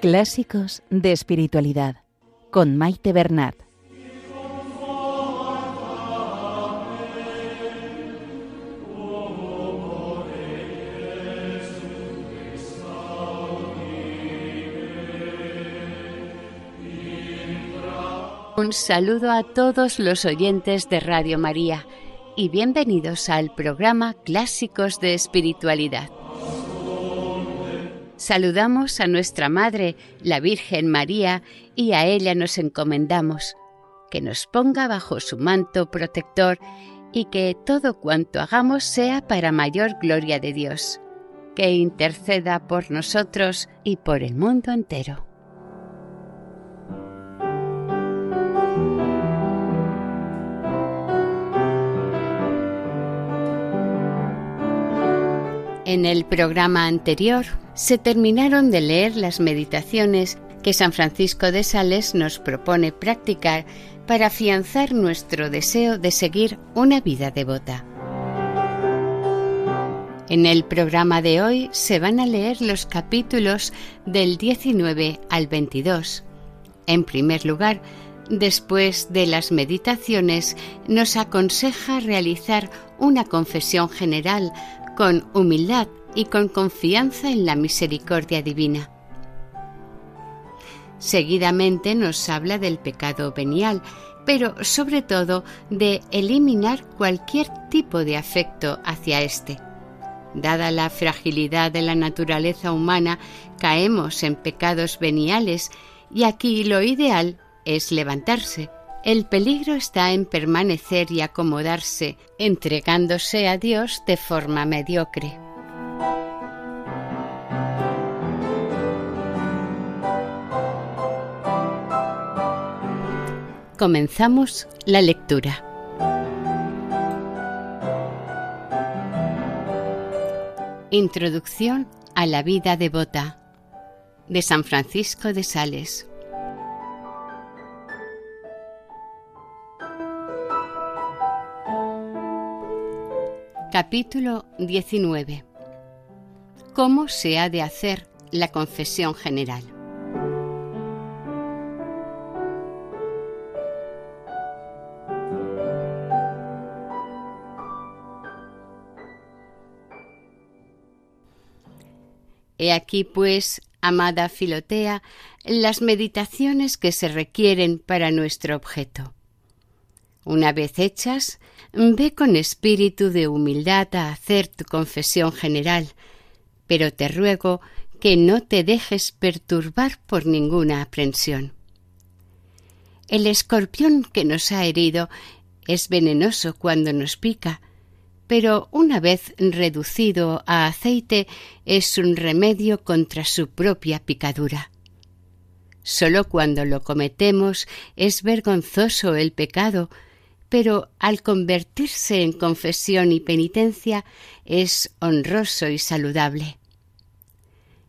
Clásicos de Espiritualidad con Maite Bernat. Un saludo a todos los oyentes de Radio María y bienvenidos al programa Clásicos de Espiritualidad. Saludamos a nuestra Madre, la Virgen María, y a ella nos encomendamos, que nos ponga bajo su manto protector y que todo cuanto hagamos sea para mayor gloria de Dios, que interceda por nosotros y por el mundo entero. En el programa anterior se terminaron de leer las meditaciones que San Francisco de Sales nos propone practicar para afianzar nuestro deseo de seguir una vida devota. En el programa de hoy se van a leer los capítulos del 19 al 22. En primer lugar, después de las meditaciones, nos aconseja realizar una confesión general con humildad y con confianza en la misericordia divina. Seguidamente nos habla del pecado venial, pero sobre todo de eliminar cualquier tipo de afecto hacia éste. Dada la fragilidad de la naturaleza humana, caemos en pecados veniales y aquí lo ideal es levantarse, el peligro está en permanecer y acomodarse, entregándose a Dios de forma mediocre. Comenzamos la lectura. Introducción a la vida devota de San Francisco de Sales. Capítulo 19. ¿Cómo se ha de hacer la confesión general? He aquí, pues, amada Filotea, las meditaciones que se requieren para nuestro objeto. Una vez hechas, ve con espíritu de humildad a hacer tu confesión general, pero te ruego que no te dejes perturbar por ninguna aprensión. El escorpión que nos ha herido es venenoso cuando nos pica, pero una vez reducido a aceite es un remedio contra su propia picadura. Sólo cuando lo cometemos es vergonzoso el pecado, pero al convertirse en confesión y penitencia es honroso y saludable.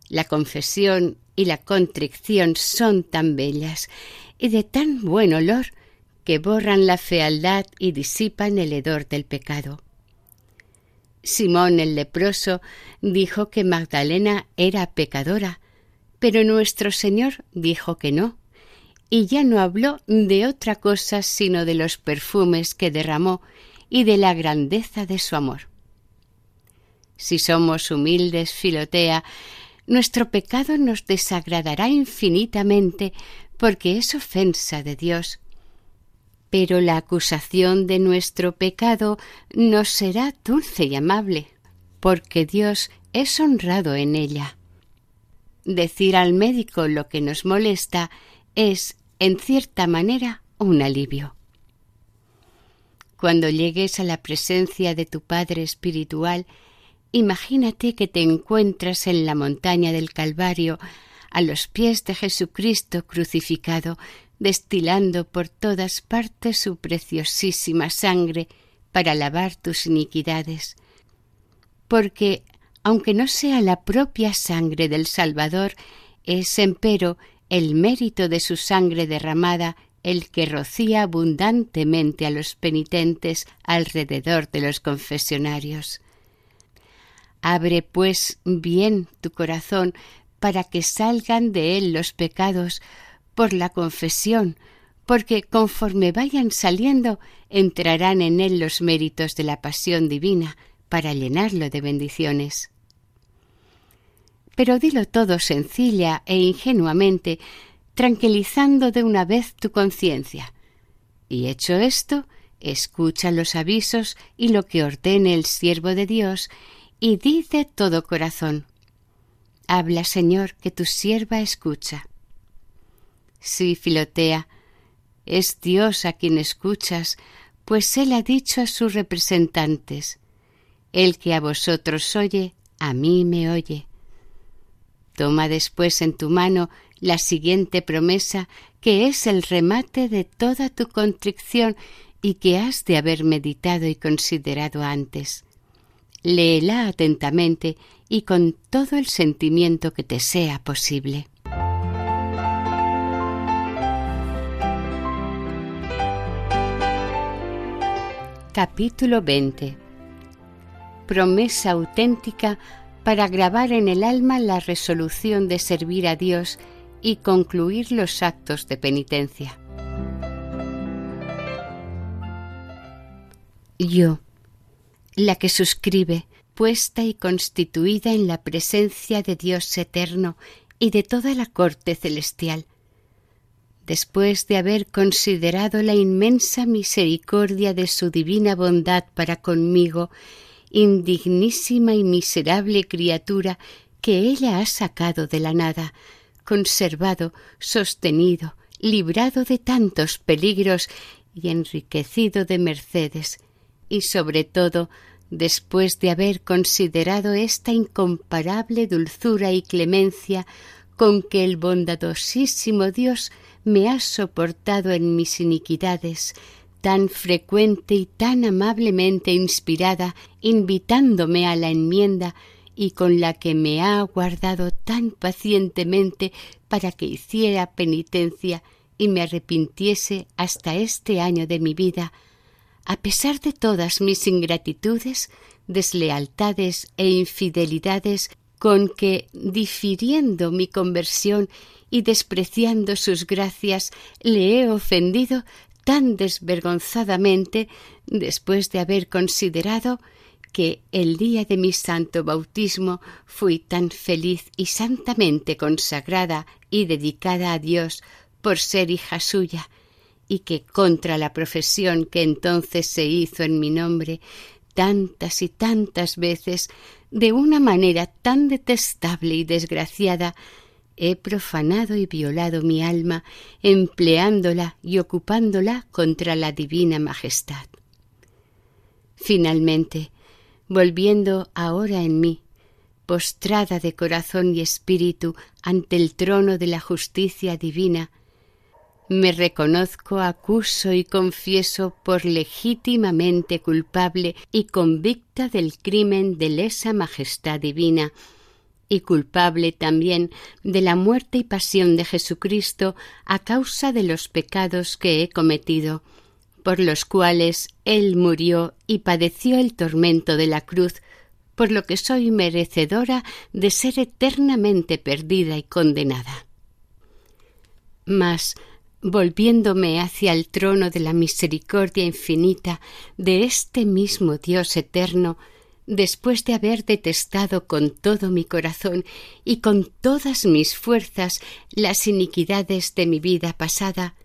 La confesión y la contrición son tan bellas y de tan buen olor que borran la fealdad y disipan el hedor del pecado. Simón el leproso dijo que Magdalena era pecadora, pero nuestro Señor dijo que no, y ya no habló de otra cosa sino de los perfumes que derramó y de la grandeza de su amor. Si somos humildes, Filotea, nuestro pecado nos desagradará infinitamente porque es ofensa de Dios. Pero la acusación de nuestro pecado nos será dulce y amable, porque Dios es honrado en ella. Decir al médico lo que nos molesta es en cierta manera, un alivio. Cuando llegues a la presencia de tu Padre Espiritual, imagínate que te encuentras en la montaña del Calvario, a los pies de Jesucristo crucificado, destilando por todas partes su preciosísima sangre para lavar tus iniquidades. Porque, aunque no sea la propia sangre del Salvador, es empero el mérito de su sangre derramada el que rocía abundantemente a los penitentes alrededor de los confesionarios. Abre, pues, bien tu corazón para que salgan de él los pecados por la confesión, porque conforme vayan saliendo entrarán en él los méritos de la pasión divina para llenarlo de bendiciones. Pero dilo todo sencilla e ingenuamente, tranquilizando de una vez tu conciencia. Y hecho esto, escucha los avisos y lo que ordene el siervo de Dios, y di de todo corazón. Habla, Señor, que tu sierva escucha. Sí, Filotea, es Dios a quien escuchas, pues Él ha dicho a sus representantes, El que a vosotros oye, a mí me oye. Toma después en tu mano la siguiente promesa, que es el remate de toda tu contrición y que has de haber meditado y considerado antes. Léela atentamente y con todo el sentimiento que te sea posible. Capítulo 20 Promesa auténtica para grabar en el alma la resolución de servir a Dios y concluir los actos de penitencia. Yo, la que suscribe, puesta y constituida en la presencia de Dios eterno y de toda la corte celestial, después de haber considerado la inmensa misericordia de su divina bondad para conmigo, indignísima y miserable criatura que ella ha sacado de la nada, conservado, sostenido, librado de tantos peligros y enriquecido de mercedes, y sobre todo después de haber considerado esta incomparable dulzura y clemencia con que el bondadosísimo Dios me ha soportado en mis iniquidades, tan frecuente y tan amablemente inspirada, invitándome a la enmienda y con la que me ha aguardado tan pacientemente para que hiciera penitencia y me arrepintiese hasta este año de mi vida, a pesar de todas mis ingratitudes, deslealtades e infidelidades con que, difiriendo mi conversión y despreciando sus gracias, le he ofendido tan desvergonzadamente después de haber considerado que el día de mi santo bautismo fui tan feliz y santamente consagrada y dedicada a Dios por ser hija suya, y que contra la profesión que entonces se hizo en mi nombre, tantas y tantas veces, de una manera tan detestable y desgraciada, he profanado y violado mi alma, empleándola y ocupándola contra la divina majestad. Finalmente, volviendo ahora en mí, postrada de corazón y espíritu ante el trono de la justicia divina, me reconozco, acuso y confieso por legítimamente culpable y convicta del crimen de lesa majestad divina, y culpable también de la muerte y pasión de Jesucristo a causa de los pecados que he cometido, por los cuales Él murió y padeció el tormento de la cruz, por lo que soy merecedora de ser eternamente perdida y condenada. Mas, volviéndome hacia el trono de la misericordia infinita de este mismo Dios eterno, después de haber detestado con todo mi corazón y con todas mis fuerzas las iniquidades de mi vida pasada,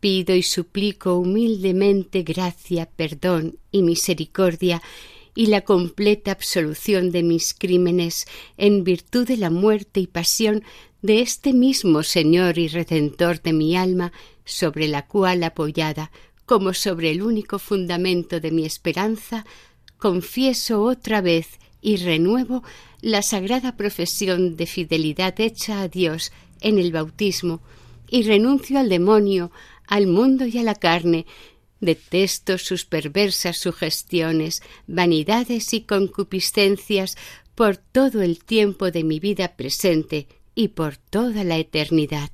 pido y suplico humildemente gracia, perdón y misericordia y la completa absolución de mis crímenes en virtud de la muerte y pasión de este mismo Señor y Redentor de mi alma, sobre la cual apoyada, como sobre el único fundamento de mi esperanza, confieso otra vez y renuevo la sagrada profesión de fidelidad hecha a Dios en el bautismo, y renuncio al demonio, al mundo y a la carne, detesto sus perversas sugestiones, vanidades y concupiscencias por todo el tiempo de mi vida presente y por toda la eternidad.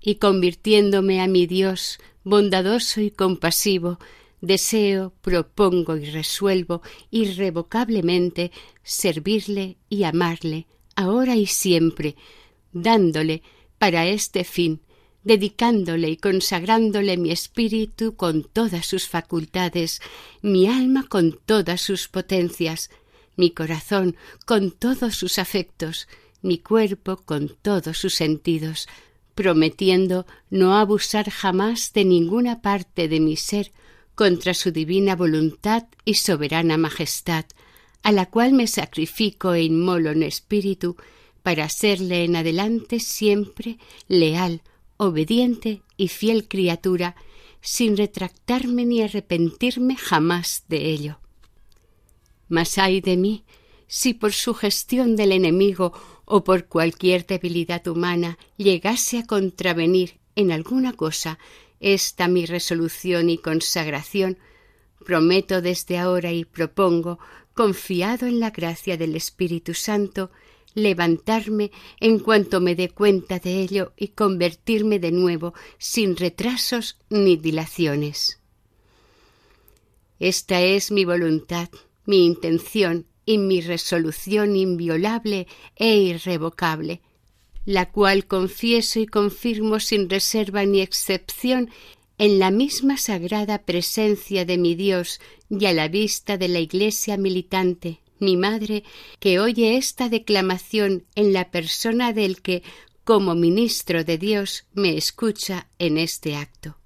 Y convirtiéndome a mi Dios, bondadoso y compasivo, deseo, propongo y resuelvo irrevocablemente servirle y amarle, ahora y siempre, dándole para este fin, dedicándole y consagrándole mi espíritu con todas sus facultades, mi alma con todas sus potencias, mi corazón con todos sus afectos, mi cuerpo con todos sus sentidos, prometiendo no abusar jamás de ninguna parte de mi ser contra su divina voluntad y soberana majestad, a la cual me sacrifico e inmolo en espíritu para serle en adelante siempre leal, obediente y fiel criatura, sin retractarme ni arrepentirme jamás de ello. Mas ay de mí, si por sugestión del enemigo o por cualquier debilidad humana llegase a contravenir en alguna cosa esta mi resolución y consagración, prometo desde ahora y propongo, confiado en la gracia del Espíritu Santo, levantarme en cuanto me dé cuenta de ello y convertirme de nuevo sin retrasos ni dilaciones. Esta es mi voluntad, mi intención y mi resolución inviolable e irrevocable, la cual confieso y confirmo sin reserva ni excepción en la misma sagrada presencia de mi Dios y a la vista de la Iglesia militante, mi madre, que oye esta declamación en la persona del que, como ministro de Dios, me escucha en este acto.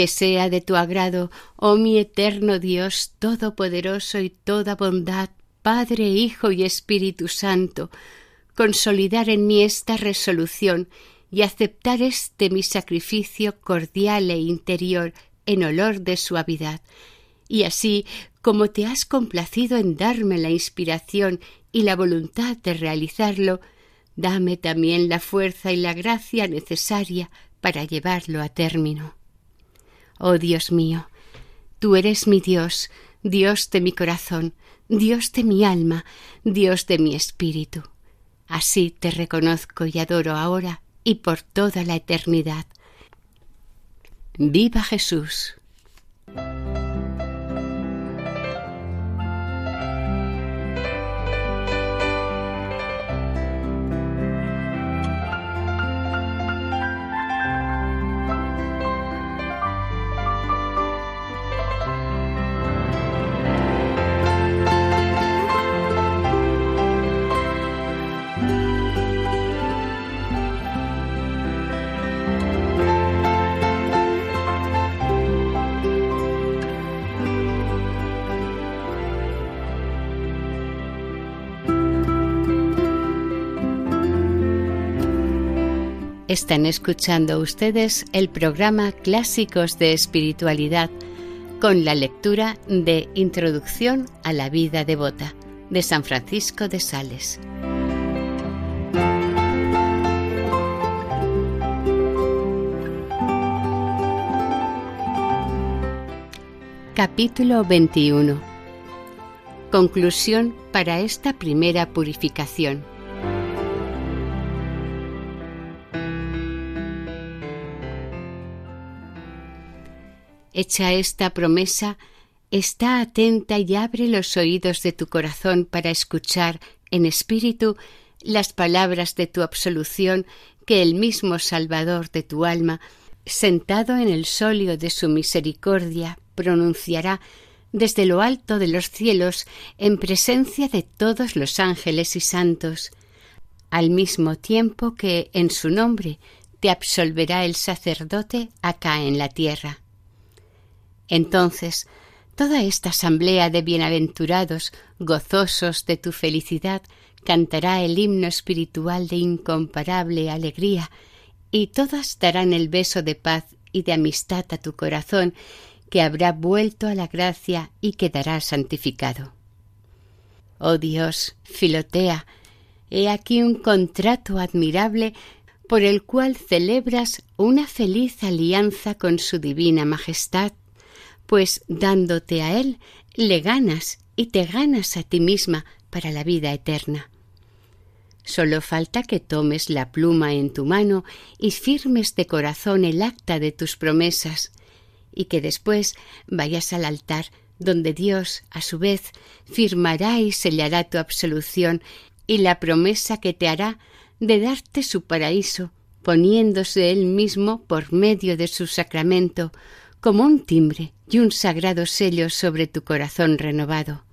Que sea de tu agrado, oh mi eterno Dios Todopoderoso y toda bondad, Padre, Hijo y Espíritu Santo, consolidar en mí esta resolución y aceptar este mi sacrificio cordial e interior en olor de suavidad, y así como te has complacido en darme la inspiración y la voluntad de realizarlo, dame también la fuerza y la gracia necesaria para llevarlo a término. Oh Dios mío, tú eres mi Dios, Dios de mi corazón, Dios de mi alma, Dios de mi espíritu. Así te reconozco y adoro ahora y por toda la eternidad. Viva Jesús. Están escuchando ustedes el programa Clásicos de Espiritualidad con la lectura de Introducción a la vida devota de San Francisco de Sales. Capítulo 21 Conclusión para esta primera purificación. Hecha esta promesa, está atenta y abre los oídos de tu corazón para escuchar en espíritu las palabras de tu absolución que el mismo Salvador de tu alma, sentado en el solio de su misericordia, pronunciará desde lo alto de los cielos en presencia de todos los ángeles y santos, al mismo tiempo que en su nombre te absolverá el sacerdote acá en la tierra. Entonces toda esta asamblea de bienaventurados, gozosos de tu felicidad, cantará el himno espiritual de incomparable alegría, y todas darán el beso de paz y de amistad a tu corazón, que habrá vuelto a la gracia y quedará santificado. Oh Dios, Filotea, he aquí un contrato admirable por el cual celebras una feliz alianza con su divina majestad pues dándote a Él le ganas y te ganas a ti misma para la vida eterna. Solo falta que tomes la pluma en tu mano y firmes de corazón el acta de tus promesas, y que después vayas al altar donde Dios, a su vez, firmará y sellará tu absolución y la promesa que te hará de darte su paraíso, poniéndose él mismo por medio de su sacramento como un timbre y un sagrado sello sobre tu corazón renovado.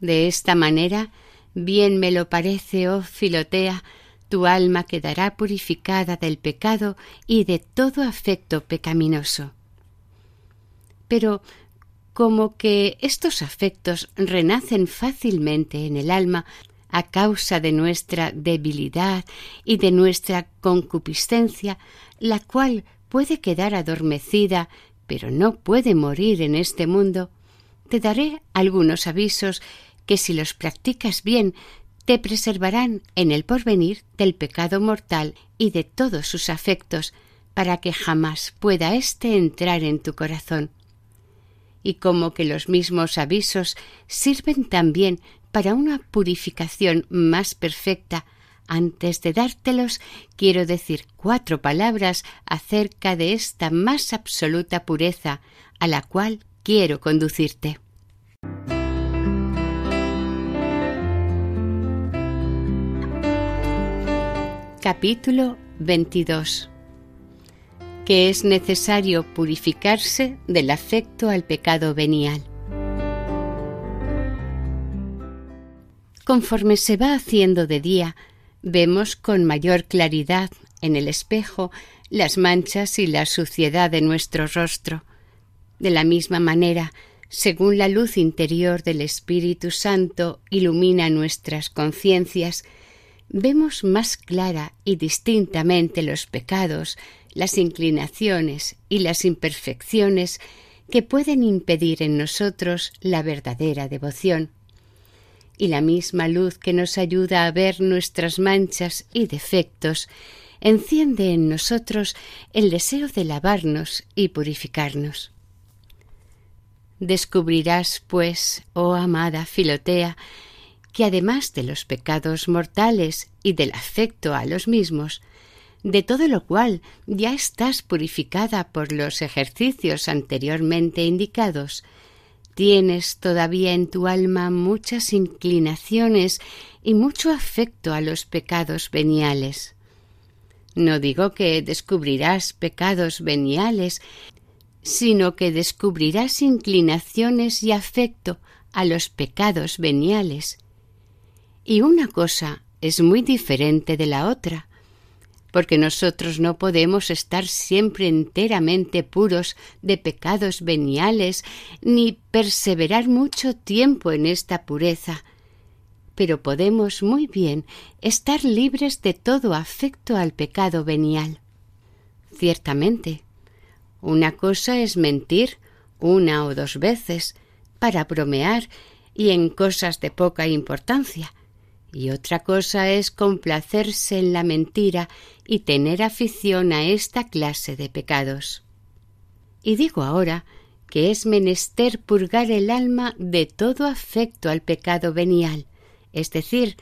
De esta manera, bien me lo parece, oh Filotea, tu alma quedará purificada del pecado y de todo afecto pecaminoso. Pero como que estos afectos renacen fácilmente en el alma a causa de nuestra debilidad y de nuestra concupiscencia, la cual puede quedar adormecida, pero no puede morir en este mundo, te daré algunos avisos que si los practicas bien te preservarán en el porvenir del pecado mortal y de todos sus afectos, para que jamás pueda éste entrar en tu corazón. Y como que los mismos avisos sirven también para una purificación más perfecta, antes de dártelos, quiero decir cuatro palabras acerca de esta más absoluta pureza a la cual quiero conducirte. Capítulo 22 que es necesario purificarse del afecto al pecado venial. Conforme se va haciendo de día, vemos con mayor claridad en el espejo las manchas y la suciedad de nuestro rostro. De la misma manera, según la luz interior del Espíritu Santo ilumina nuestras conciencias, vemos más clara y distintamente los pecados, las inclinaciones y las imperfecciones que pueden impedir en nosotros la verdadera devoción y la misma luz que nos ayuda a ver nuestras manchas y defectos enciende en nosotros el deseo de lavarnos y purificarnos. Descubrirás, pues, oh amada Filotea, que además de los pecados mortales y del afecto a los mismos, de todo lo cual ya estás purificada por los ejercicios anteriormente indicados, Tienes todavía en tu alma muchas inclinaciones y mucho afecto a los pecados veniales. No digo que descubrirás pecados veniales, sino que descubrirás inclinaciones y afecto a los pecados veniales. Y una cosa es muy diferente de la otra porque nosotros no podemos estar siempre enteramente puros de pecados veniales, ni perseverar mucho tiempo en esta pureza, pero podemos muy bien estar libres de todo afecto al pecado venial. Ciertamente, una cosa es mentir una o dos veces para bromear y en cosas de poca importancia, y otra cosa es complacerse en la mentira y tener afición a esta clase de pecados. Y digo ahora que es menester purgar el alma de todo afecto al pecado venial, es decir,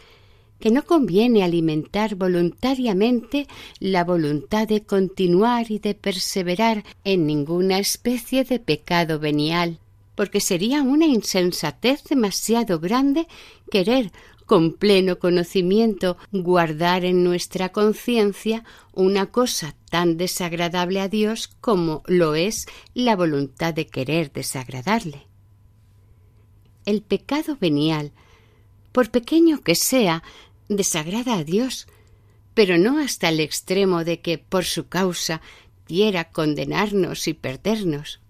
que no conviene alimentar voluntariamente la voluntad de continuar y de perseverar en ninguna especie de pecado venial, porque sería una insensatez demasiado grande querer con pleno conocimiento guardar en nuestra conciencia una cosa tan desagradable a Dios como lo es la voluntad de querer desagradarle. El pecado venial, por pequeño que sea, desagrada a Dios, pero no hasta el extremo de que por su causa quiera condenarnos y perdernos.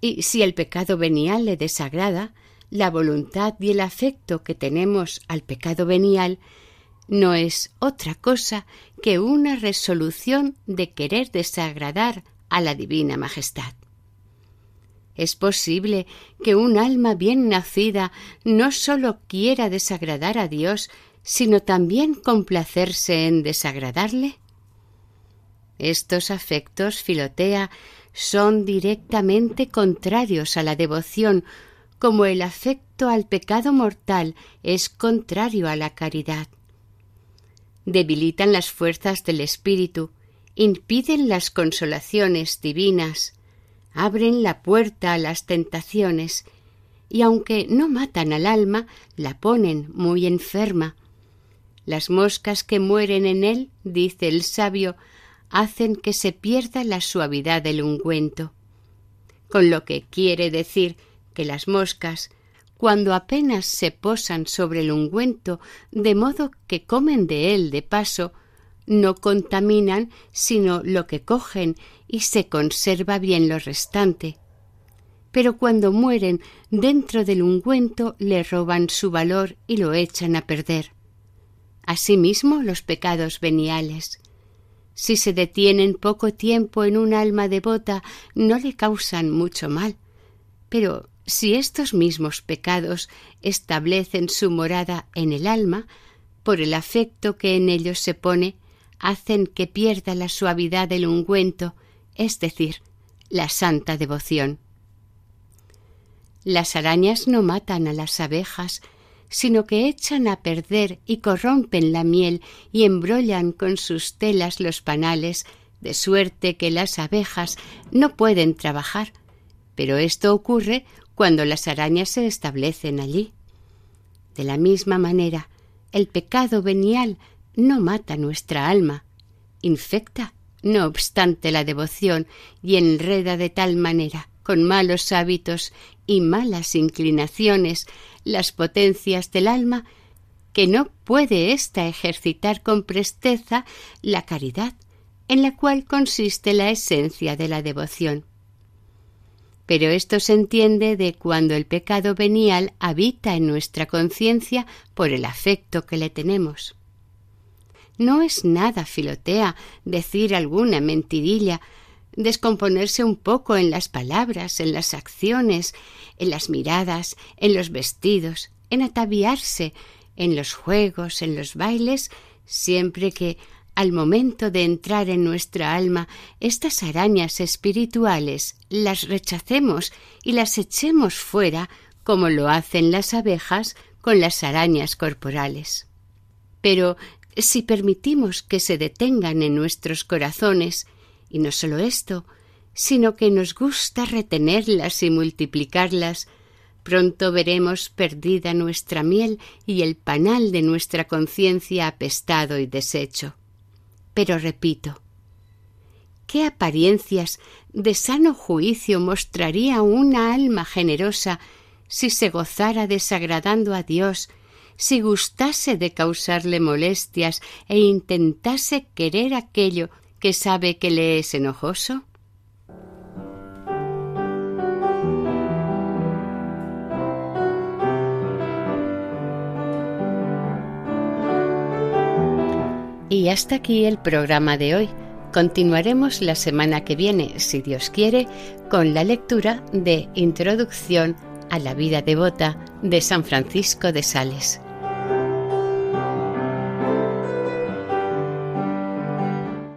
Y si el pecado venial le desagrada, la voluntad y el afecto que tenemos al pecado venial no es otra cosa que una resolución de querer desagradar a la Divina Majestad. Es posible que un alma bien nacida no sólo quiera desagradar a Dios, sino también complacerse en desagradarle. Estos afectos, Filotea, son directamente contrarios a la devoción como el afecto al pecado mortal es contrario a la caridad. Debilitan las fuerzas del espíritu, impiden las consolaciones divinas, abren la puerta a las tentaciones y aunque no matan al alma, la ponen muy enferma. Las moscas que mueren en él, dice el sabio, hacen que se pierda la suavidad del ungüento. Con lo que quiere decir que las moscas, cuando apenas se posan sobre el ungüento, de modo que comen de él de paso, no contaminan sino lo que cogen y se conserva bien lo restante. Pero cuando mueren dentro del ungüento le roban su valor y lo echan a perder. Asimismo los pecados veniales. Si se detienen poco tiempo en un alma devota, no le causan mucho mal. Pero si estos mismos pecados establecen su morada en el alma, por el afecto que en ellos se pone, hacen que pierda la suavidad del ungüento, es decir, la santa devoción. Las arañas no matan a las abejas, sino que echan a perder y corrompen la miel y embrollan con sus telas los panales, de suerte que las abejas no pueden trabajar. Pero esto ocurre cuando las arañas se establecen allí. De la misma manera, el pecado venial no mata nuestra alma, infecta, no obstante la devoción, y enreda de tal manera, con malos hábitos y malas inclinaciones, las potencias del alma, que no puede ésta ejercitar con presteza la caridad, en la cual consiste la esencia de la devoción. Pero esto se entiende de cuando el pecado venial habita en nuestra conciencia por el afecto que le tenemos. No es nada, Filotea, decir alguna mentirilla, descomponerse un poco en las palabras, en las acciones, en las miradas, en los vestidos, en ataviarse, en los juegos, en los bailes, siempre que al momento de entrar en nuestra alma estas arañas espirituales las rechacemos y las echemos fuera como lo hacen las abejas con las arañas corporales. Pero si permitimos que se detengan en nuestros corazones, y no solo esto, sino que nos gusta retenerlas y multiplicarlas, pronto veremos perdida nuestra miel y el panal de nuestra conciencia apestado y deshecho. Pero repito, ¿qué apariencias de sano juicio mostraría una alma generosa si se gozara desagradando a Dios si gustase de causarle molestias e intentase querer aquello que sabe que le es enojoso? Y hasta aquí el programa de hoy. Continuaremos la semana que viene, si Dios quiere, con la lectura de Introducción a la vida devota de San Francisco de Sales.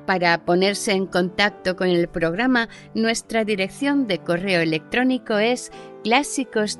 Para ponerse en contacto con el programa, nuestra dirección de correo electrónico es clásicos